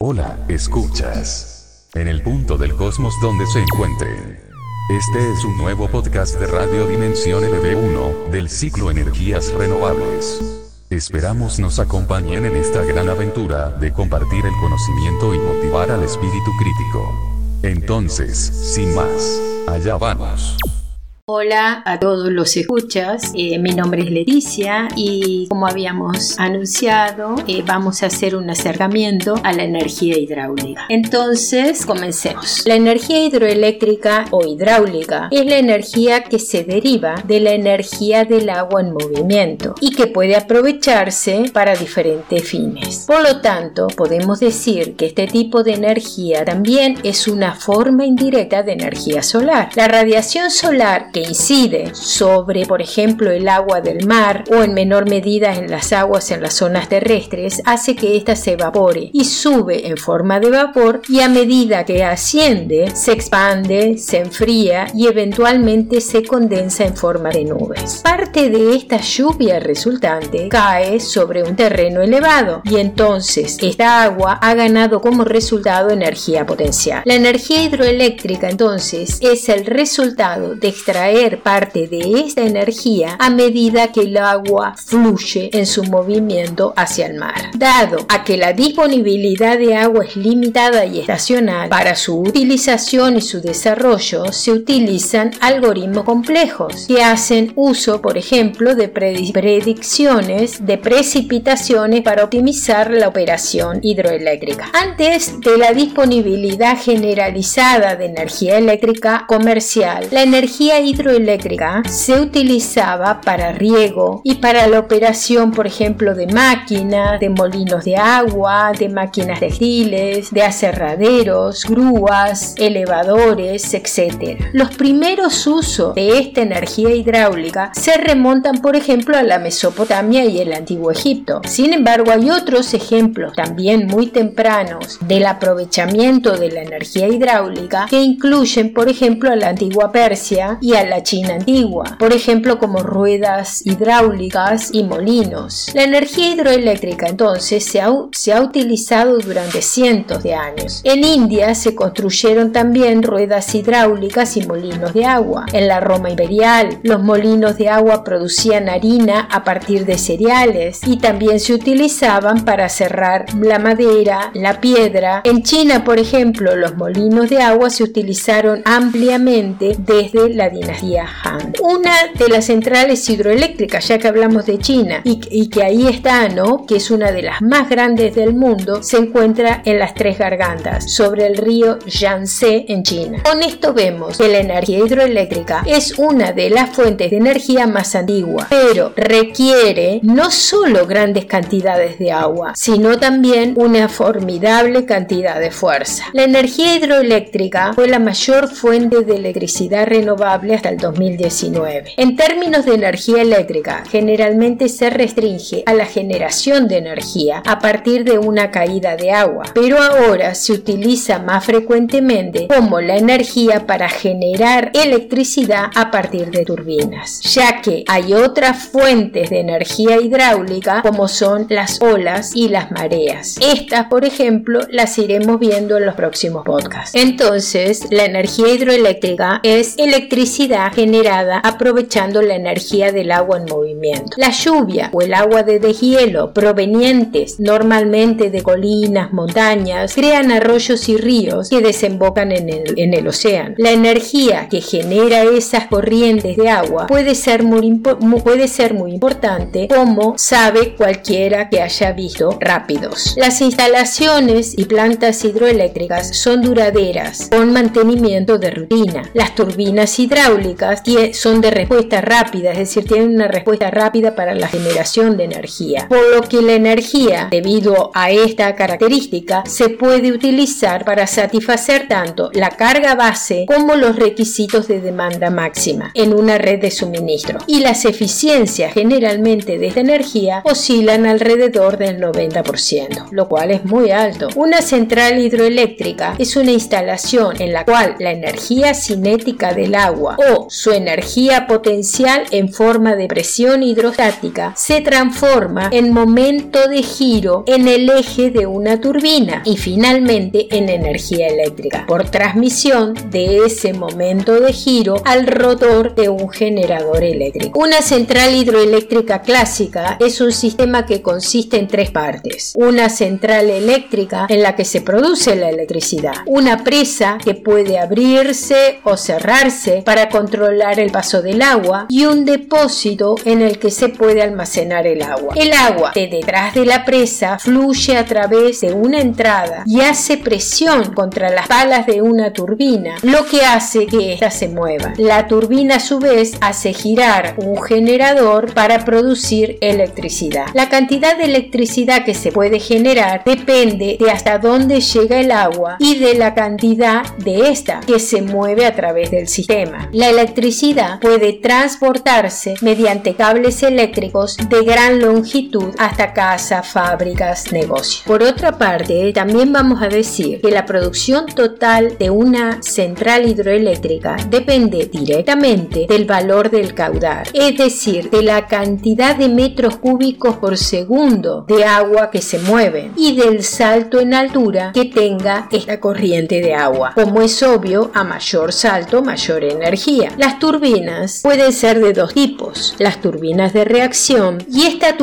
Hola, escuchas. En el punto del cosmos donde se encuentren. Este es un nuevo podcast de Radio Dimensión LB1, del ciclo Energías Renovables. Esperamos nos acompañen en esta gran aventura de compartir el conocimiento y motivar al espíritu crítico. Entonces, sin más, allá vamos. Hola a todos los escuchas, eh, mi nombre es Leticia y como habíamos anunciado eh, vamos a hacer un acercamiento a la energía hidráulica. Entonces comencemos. La energía hidroeléctrica o hidráulica es la energía que se deriva de la energía del agua en movimiento y que puede aprovecharse para diferentes fines. Por lo tanto, podemos decir que este tipo de energía también es una forma indirecta de energía solar. La radiación solar incide sobre, por ejemplo, el agua del mar o en menor medida en las aguas en las zonas terrestres, hace que ésta se evapore y sube en forma de vapor y a medida que asciende, se expande, se enfría y eventualmente se condensa en forma de nubes. Parte de esta lluvia resultante cae sobre un terreno elevado y entonces esta agua ha ganado como resultado energía potencial. La energía hidroeléctrica entonces es el resultado de extraer parte de esta energía a medida que el agua fluye en su movimiento hacia el mar. Dado a que la disponibilidad de agua es limitada y estacional, para su utilización y su desarrollo se utilizan algoritmos complejos que hacen uso, por ejemplo, de predicciones de precipitaciones para optimizar la operación hidroeléctrica. Antes de la disponibilidad generalizada de energía eléctrica comercial, la energía hidroeléctrica hidroeléctrica se utilizaba para riego y para la operación, por ejemplo, de máquinas, de molinos de agua, de máquinas textiles, de aserraderos, grúas, elevadores, etc. Los primeros usos de esta energía hidráulica se remontan, por ejemplo, a la Mesopotamia y el Antiguo Egipto. Sin embargo, hay otros ejemplos también muy tempranos del aprovechamiento de la energía hidráulica que incluyen, por ejemplo, a la antigua Persia y la China antigua, por ejemplo como ruedas hidráulicas y molinos. La energía hidroeléctrica entonces se ha, se ha utilizado durante cientos de años. En India se construyeron también ruedas hidráulicas y molinos de agua. En la Roma imperial, los molinos de agua producían harina a partir de cereales y también se utilizaban para cerrar la madera, la piedra. En China, por ejemplo, los molinos de agua se utilizaron ampliamente desde la dinastía una de las centrales hidroeléctricas, ya que hablamos de China, y, que ahí está, ¿no? Que es una de las más grandes del mundo, se encuentra en las Tres Gargantas, sobre el río Yangtze en China. Con esto vemos que la energía hidroeléctrica es una de las fuentes de energía más antiguas, pero requiere no solo grandes cantidades de agua, sino también una formidable cantidad de fuerza. La energía hidroeléctrica fue la mayor fuente de electricidad renovable hasta el 2019. En términos de energía eléctrica, generalmente se restringe a la generación de energía a partir de una caída de agua, pero ahora se utiliza más frecuentemente como la energía para generar electricidad a partir de turbinas, ya que hay otras fuentes de energía hidráulica como son las olas y las mareas. Estas, por ejemplo, las iremos viendo en los próximos podcasts. Entonces, la energía hidroeléctrica es electricidad generada aprovechando la energía del agua en movimiento. La lluvia o el agua de deshielo provenientes normalmente de colinas, montañas, crean arroyos y ríos que desembocan en el, océano. La energía que genera esas corrientes de agua puede ser muy, puede ser muy importante como sabe cualquiera que haya visto rápidos. Las instalaciones y plantas hidroeléctricas son duraderas con mantenimiento de rutina. Las turbinas hidráulicas son de respuesta rápida, es decir, tienen una respuesta rápida para la generación de energía. Por lo que la energía, debido a esta característica, se puede utilizar para satisfacer tanto la carga base como los requisitos de demanda máxima en una red de suministro. Y las eficiencias generalmente de esta energía oscilan alrededor del 90%, lo cual es muy alto. Una central hidroeléctrica es una instalación en la cual la energía cinética del agua su energía potencial en forma de presión hidrostática se transforma en momento de giro en el eje de una turbina y finalmente en energía eléctrica por transmisión de ese momento de giro al rotor de un generador eléctrico. Una central hidroeléctrica clásica es un sistema que consiste en tres partes. Una central eléctrica en la que se produce la electricidad, una presa que puede abrirse o cerrarse para controlar el paso del agua y un depósito en el que se puede almacenar el agua. El agua de detrás de la presa fluye a través de una entrada y hace presión contra las palas de una turbina, lo que hace que ésta se mueva. La turbina a su vez hace girar un generador para producir electricidad. La cantidad de electricidad que se puede generar depende de hasta dónde llega el agua y de la cantidad de esta que se mueve a través del sistema. Electricidad puede transportarse mediante cables eléctricos de gran longitud hasta casa, fábricas, negocios. Por otra parte, también vamos a decir que la producción total de una central hidroeléctrica depende directamente del valor del caudal, es decir, de la cantidad de metros cúbicos por segundo de agua que se mueven y del salto en altura que tenga esta corriente de agua. Como es obvio, a mayor salto, mayor energía. Las turbinas pueden ser de dos tipos, las turbinas de reacción y esta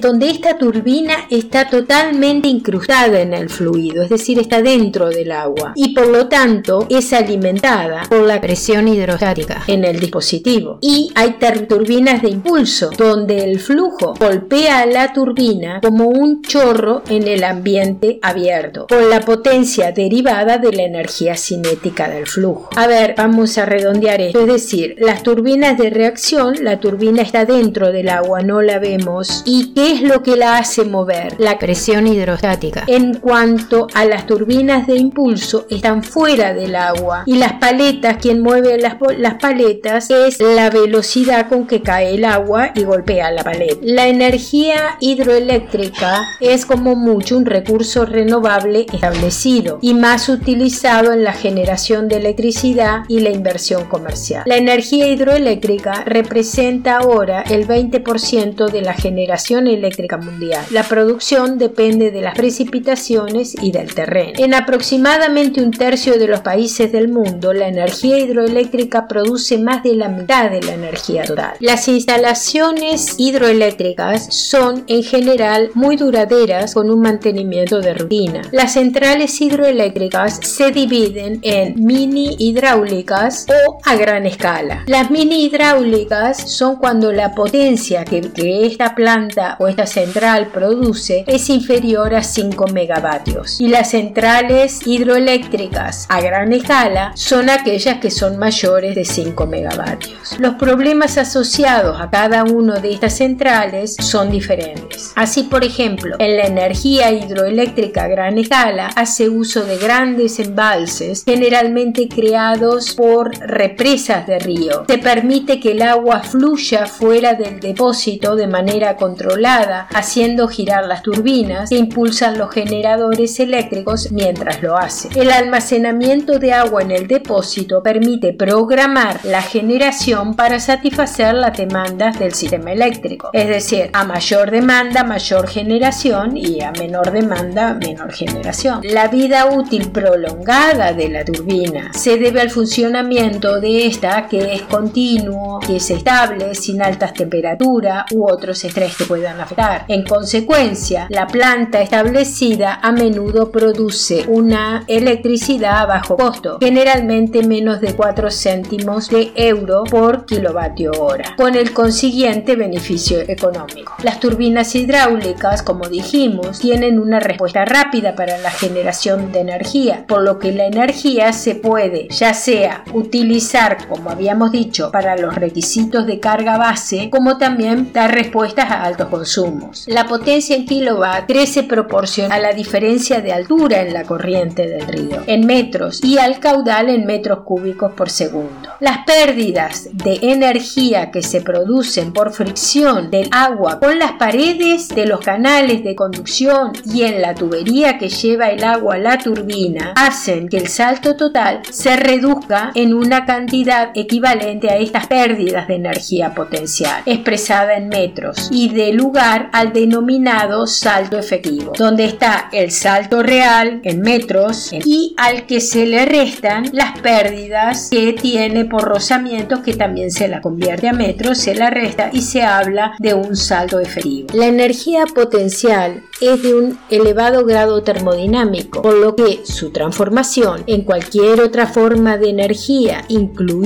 donde esta turbina está totalmente incrustada en el fluido, es decir, está dentro del agua y por lo tanto es alimentada por la presión hidrostática en el dispositivo. Y hay turbinas de impulso donde el flujo golpea a la turbina como un chorro en el ambiente abierto por la potencia derivada de la energía cinética del flujo. A ver, vamos a redondear esto, es decir, las turbinas de reacción, la turbina está dentro del agua, no la vemos. ¿Y qué es lo que la hace mover? La presión hidrostática. En cuanto a las turbinas de impulso, están fuera del agua y las paletas, quien mueve las, las paletas es la velocidad con que cae el agua y golpea la paleta. La energía hidroeléctrica es como mucho un recurso renovable establecido y más utilizado en la generación de electricidad y la inversión comercial. La energía hidroeléctrica representa ahora el 20% de la generación eléctrica mundial. La producción depende de las precipitaciones y del terreno. En aproximadamente un tercio de los países del mundo, la energía hidroeléctrica produce más de la mitad de la energía total. Las instalaciones hidroeléctricas son en general muy duraderas con un mantenimiento de rutina. Las centrales hidroeléctricas se dividen en mini hidráulicas o a escala. Las mini hidráulicas son cuando la potencia que, que esta planta o esta central produce es inferior a 5 megavatios y las centrales hidroeléctricas a gran escala son aquellas que son mayores de 5 megavatios. Los problemas asociados a cada una de estas centrales son diferentes. Así, por ejemplo, en la energía hidroeléctrica a gran escala hace uso de grandes embalses, generalmente creados por represas de río. Se permite que el agua fluya fuera del depósito de manera controlada, haciendo girar las turbinas que impulsan los generadores eléctricos mientras lo hace. El almacenamiento de agua en el depósito permite programar la generación para satisfacer las demandas del sistema eléctrico. Es decir, a mayor demanda, mayor generación y a menor demanda, menor generación. La vida útil prolongada de la turbina se debe al funcionamiento de que es continuo, que es estable, sin altas temperaturas u otros estrés que puedan afectar. En consecuencia, la planta establecida a menudo produce una electricidad a bajo costo, generalmente menos de 4 céntimos de euro por kilovatio hora, con el consiguiente beneficio económico. Las turbinas hidráulicas, como dijimos, tienen una respuesta rápida para la generación de energía, por lo que la energía se puede ya sea utilizar, como habíamos dicho, para los requisitos de carga base, como también dar respuestas a altos consumos. La potencia en kilowatt crece proporcional a la diferencia de altura en la corriente del río, en metros, y al caudal en metros cúbicos por segundo. Las pérdidas de energía que se producen por fricción del agua con las paredes de los canales de conducción y en la tubería que lleva el agua a la turbina hacen que el salto total se reduzca en una cantidad equivalente a estas pérdidas de energía potencial, expresada en metros, y de lugar al denominado salto efectivo, donde está el salto real en metros y al que se le restan las pérdidas que tiene por rozamiento, que también se la convierte a metros, se la resta y se habla de un salto efectivo. La energía potencial es de un elevado grado termodinámico, por lo que su transformación en cualquier otra forma de energía, incluida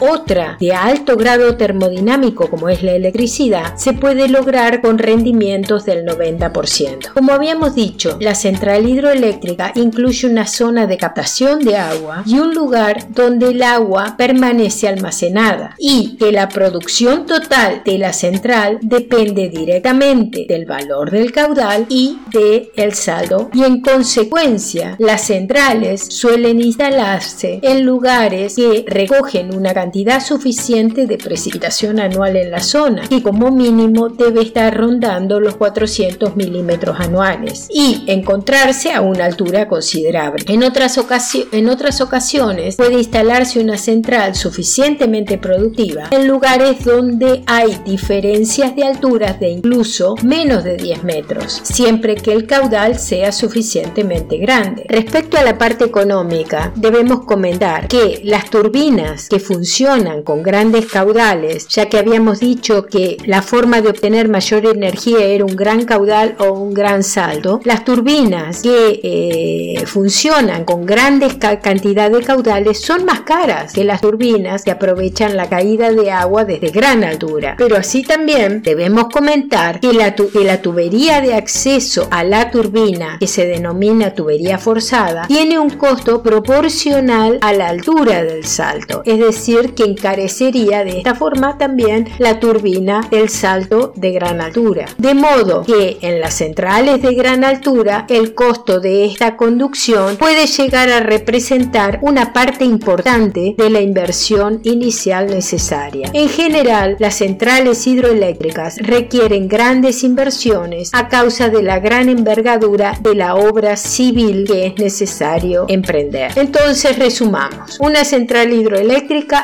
otra de alto grado termodinámico como es la electricidad, se puede lograr con rendimientos del 90%. Como habíamos dicho, la central hidroeléctrica incluye una zona de captación de agua y un lugar donde el agua permanece almacenada y que la producción total de la central depende directamente del valor del caudal y de el saldo y en consecuencia las centrales suelen instalarse en lugares que recogen una cantidad suficiente de precipitación anual en la zona y como mínimo debe estar rondando los 400 milímetros anuales y encontrarse a una altura considerable. En otras, en otras ocasiones puede instalarse una central suficientemente productiva en lugares donde hay diferencias de alturas de incluso menos de 10 metros siempre que el caudal sea suficientemente grande. Respecto a la parte económica, debemos comentar que las turbinas que funcionan con grandes caudales, ya que habíamos dicho que la forma de obtener mayor energía era un gran caudal o un gran saldo, las turbinas que eh, funcionan con grandes cantidades de caudales son más caras que las turbinas que aprovechan la caída de agua desde gran altura. Pero así también debemos comentar que la, que la tubería de acceso a la turbina, que se denomina tubería forzada, tiene un costo proporcional a la altura del salto, es decir, que encarecería de esta forma también la turbina del salto de gran altura. De modo que en las centrales de gran altura el costo de esta conducción puede llegar a representar una parte importante de la inversión inicial necesaria. En general, las centrales hidroeléctricas requieren grandes inversiones a causa de la gran envergadura de la obra civil que es necesario emprender. Entonces resumamos. Una central hidroeléctrica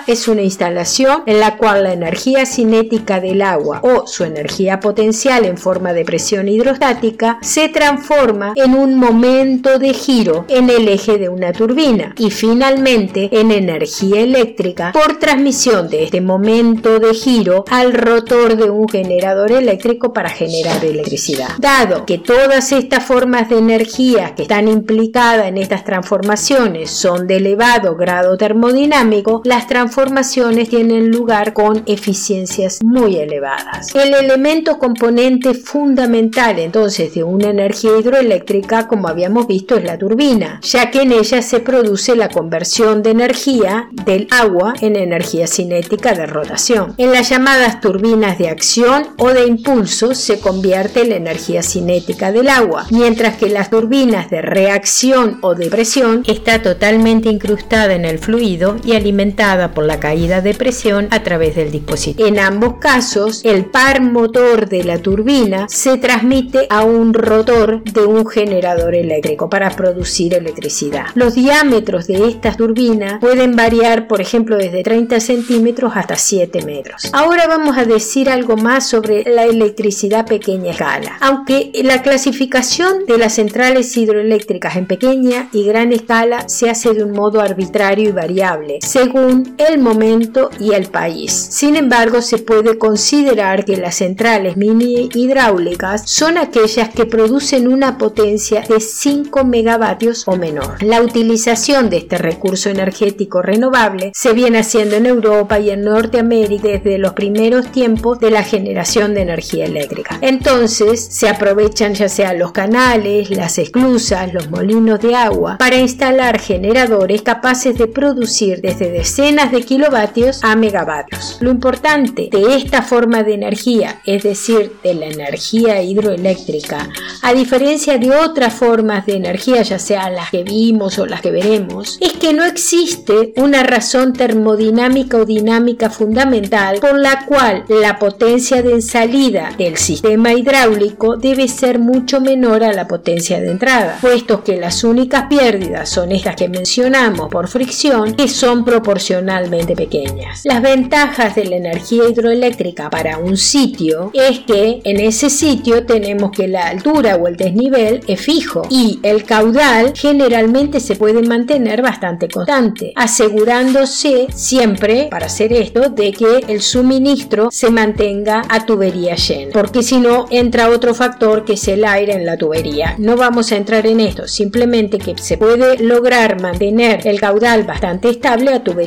es una instalación en la cual la energía cinética del agua o su energía potencial en forma de presión hidrostática se transforma en un momento de giro en el eje de una turbina y finalmente en energía eléctrica por transmisión de este momento de giro al rotor de un generador eléctrico para generar electricidad. Dado que todas estas formas de energía que están implicadas en estas transformaciones son de elevado grado termodinámico, las transformaciones tienen lugar con eficiencias muy elevadas. El elemento componente fundamental entonces de una energía hidroeléctrica, como habíamos visto, es la turbina, ya que en ella se produce la conversión de energía del agua en energía cinética de rotación. En las llamadas turbinas de acción o de impulso se convierte la energía cinética del agua, mientras que las turbinas de reacción o de presión está totalmente incrustada en el fluido y alimentada por la caída de presión a través del dispositivo. En ambos casos, el par motor de la turbina se transmite a un rotor de un generador eléctrico para producir electricidad. Los diámetros de estas turbinas pueden variar, por ejemplo, desde 30 centímetros hasta 7 metros. Ahora vamos a decir algo más sobre la electricidad pequeña escala. Aunque la la clasificación de las centrales hidroeléctricas en pequeña y gran escala se hace de un modo arbitrario y variable, según el momento y el país. Sin embargo, se puede considerar que las centrales mini hidráulicas son aquellas que producen una potencia de 5 megavatios o menor. La utilización de este recurso energético renovable se viene haciendo en Europa y en Norteamérica desde los primeros tiempos de la generación de energía eléctrica. Entonces, se aprovecha ya sea los canales, las esclusas, los molinos de agua, para instalar generadores capaces de producir desde decenas de kilovatios a megavatios. Lo importante de esta forma de energía, es decir, de la energía hidroeléctrica, a diferencia de otras formas de energía, ya sea las que vimos o las que veremos, es que no existe una razón termodinámica o dinámica fundamental por la cual la potencia de salida del sistema hidráulico debe ser mucho menor a la potencia de entrada, puesto que las únicas pérdidas son estas que mencionamos por fricción, que son proporcionales proporcionalmente pequeñas. Las ventajas de la energía hidroeléctrica para un sitio es que en ese sitio tenemos que la altura o el desnivel es fijo y el caudal generalmente se puede mantener bastante constante, asegurándose siempre para hacer esto de que el suministro se mantenga a tubería llena, porque si no entra otro factor que es el aire en la tubería. No vamos a entrar en esto, simplemente que se puede lograr mantener el caudal bastante estable a tubería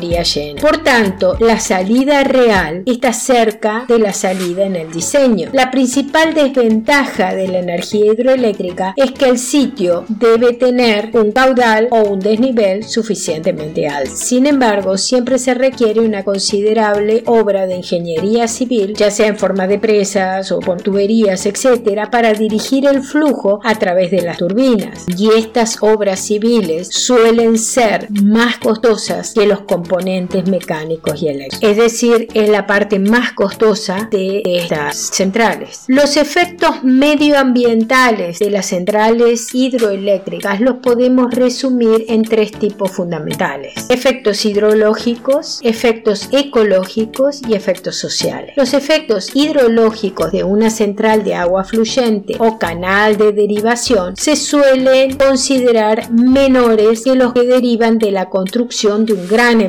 Por tanto, la salida real está cerca de la salida en el diseño. La principal desventaja de la energía hidroeléctrica es que el sitio debe tener un caudal o un desnivel suficientemente alto. Sin embargo, siempre se requiere una considerable obra de ingeniería civil, ya sea en forma de presas o con tuberías, etcétera, para dirigir el flujo a través de las turbinas. Y estas obras civiles suelen ser más costosas que los componentes mecánicos y eléctricos. Es decir, es la parte más costosa de estas centrales. Los efectos medioambientales de las centrales hidroeléctricas los podemos resumir en tres tipos fundamentales. Efectos hidrológicos, efectos ecológicos y efectos sociales. Los efectos hidrológicos de una central de agua fluyente o canal de derivación se suelen considerar menores que los que derivan de la construcción de un gran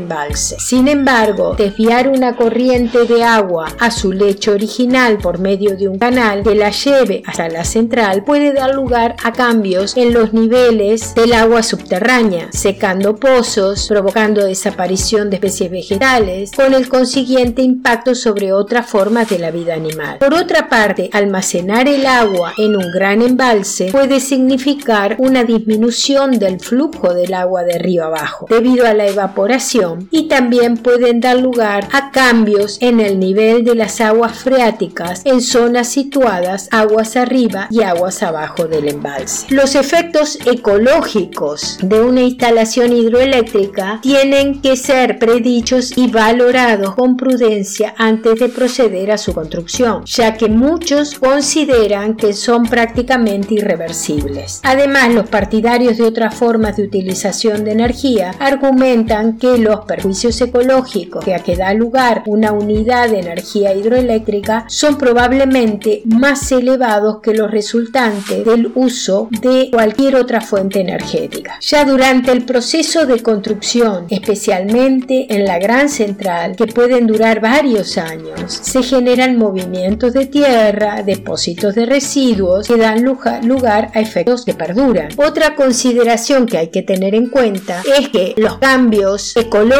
Sin embargo, desviar una corriente de agua a su lecho original por medio de un canal que la lleve hasta la central puede dar lugar a cambios en los niveles del agua subterránea, secando pozos, provocando desaparición de especies vegetales, con el consiguiente impacto sobre otras formas de la vida animal. Por otra parte, almacenar el agua en un gran embalse puede significar una disminución del flujo del agua de río abajo, debido a la evaporación, y también pueden dar lugar a cambios en el nivel de las aguas freáticas en zonas situadas aguas arriba y aguas abajo del embalse. Los efectos ecológicos de una instalación hidroeléctrica tienen que ser predichos y valorados con prudencia antes de proceder a su construcción, ya que muchos consideran que son prácticamente irreversibles. Además, los partidarios de otras formas de utilización de energía argumentan que los perjuicios ecológicos que a que da lugar una unidad de energía hidroeléctrica son probablemente más elevados que los resultantes del uso de cualquier otra fuente energética. Ya durante el proceso de construcción, especialmente en la gran central, que pueden durar varios años, se generan movimientos de tierra, depósitos de residuos que dan lugar a efectos que perduran. Otra consideración que hay que tener en cuenta es que los cambios ecológicos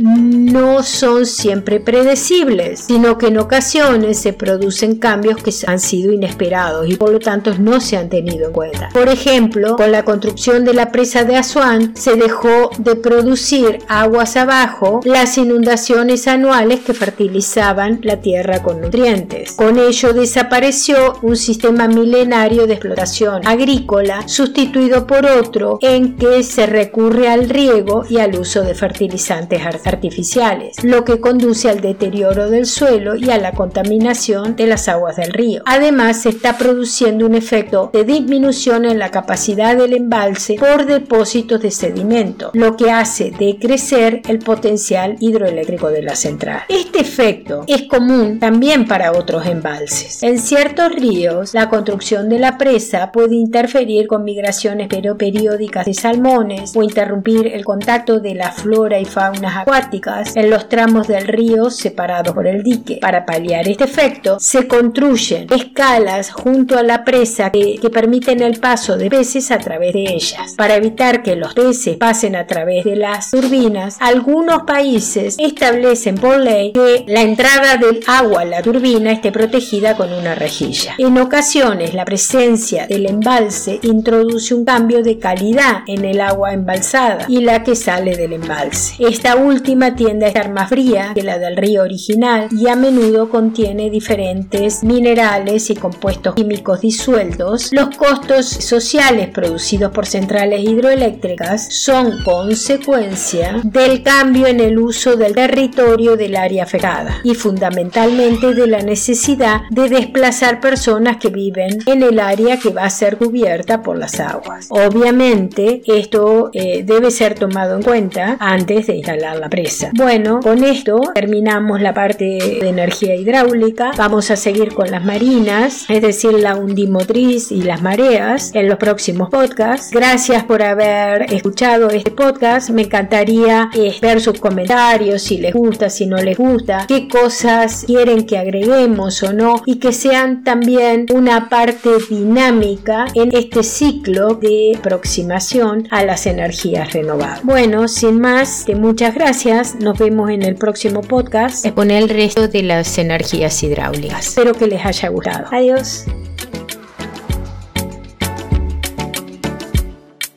no son siempre predecibles, sino que en ocasiones se producen cambios que han sido inesperados y por lo tanto no se han tenido en cuenta. Por ejemplo, con la construcción de la presa de Asuán se dejó de producir aguas abajo las inundaciones anuales que fertilizaban la tierra con nutrientes. Con ello desapareció un sistema milenario de explotación agrícola sustituido por otro en que se recurre al riego y al uso de fertilizantes artificiales, lo que conduce al deterioro del suelo y a la contaminación de las aguas del río. Además, se está produciendo un efecto de disminución en la capacidad del embalse por depósitos de sedimento, lo que hace decrecer el potencial hidroeléctrico de la central. Este efecto es común también para otros embalses. En ciertos ríos, la construcción de la presa puede interferir con migraciones periódicas de salmones o interrumpir el contacto de la flora y faunas acuáticas en los tramos del río separados por el dique. Para paliar este efecto, se construyen escalas junto a la presa que, permiten el paso de peces a través de ellas. Para evitar que los peces pasen a través de las turbinas, algunos países establecen por ley que la entrada del agua a la turbina esté protegida con una rejilla. En ocasiones, la presencia del embalse introduce un cambio de calidad en el agua embalsada y la que sale del embalse. Esta última tiende a estar más fría que la del río original y a menudo contiene diferentes minerales y compuestos químicos disueltos. Los costos sociales producidos por centrales hidroeléctricas son consecuencia del cambio en el uso del territorio del área afectada y fundamentalmente de la necesidad de desplazar personas que viven en el área que va a ser cubierta por las aguas. Obviamente esto eh, debe ser tomado en cuenta antes de instalar la presa. Bueno, con esto terminamos la parte de energía hidráulica. Vamos a seguir con las marinas, es decir, la undimotriz y las mareas en los próximos podcasts. Gracias por haber escuchado este podcast. Me encantaría eh, ver sus comentarios, si les gusta, si no les gusta, qué cosas quieren que agreguemos o no y que sean también una parte dinámica en este ciclo de aproximación a las energías renovables. Bueno, sin más, que muchas gracias. Nos vemos en el próximo podcast con el resto de las energías hidráulicas. Espero que les haya gustado. Adiós.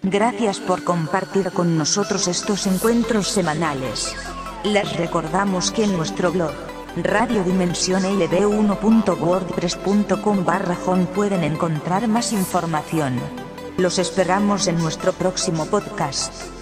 Gracias por compartir con nosotros estos encuentros semanales. Les recordamos que en nuestro blog, radiodimensionlb1.wordpress.com barra home pueden encontrar más información. Los esperamos en nuestro próximo podcast.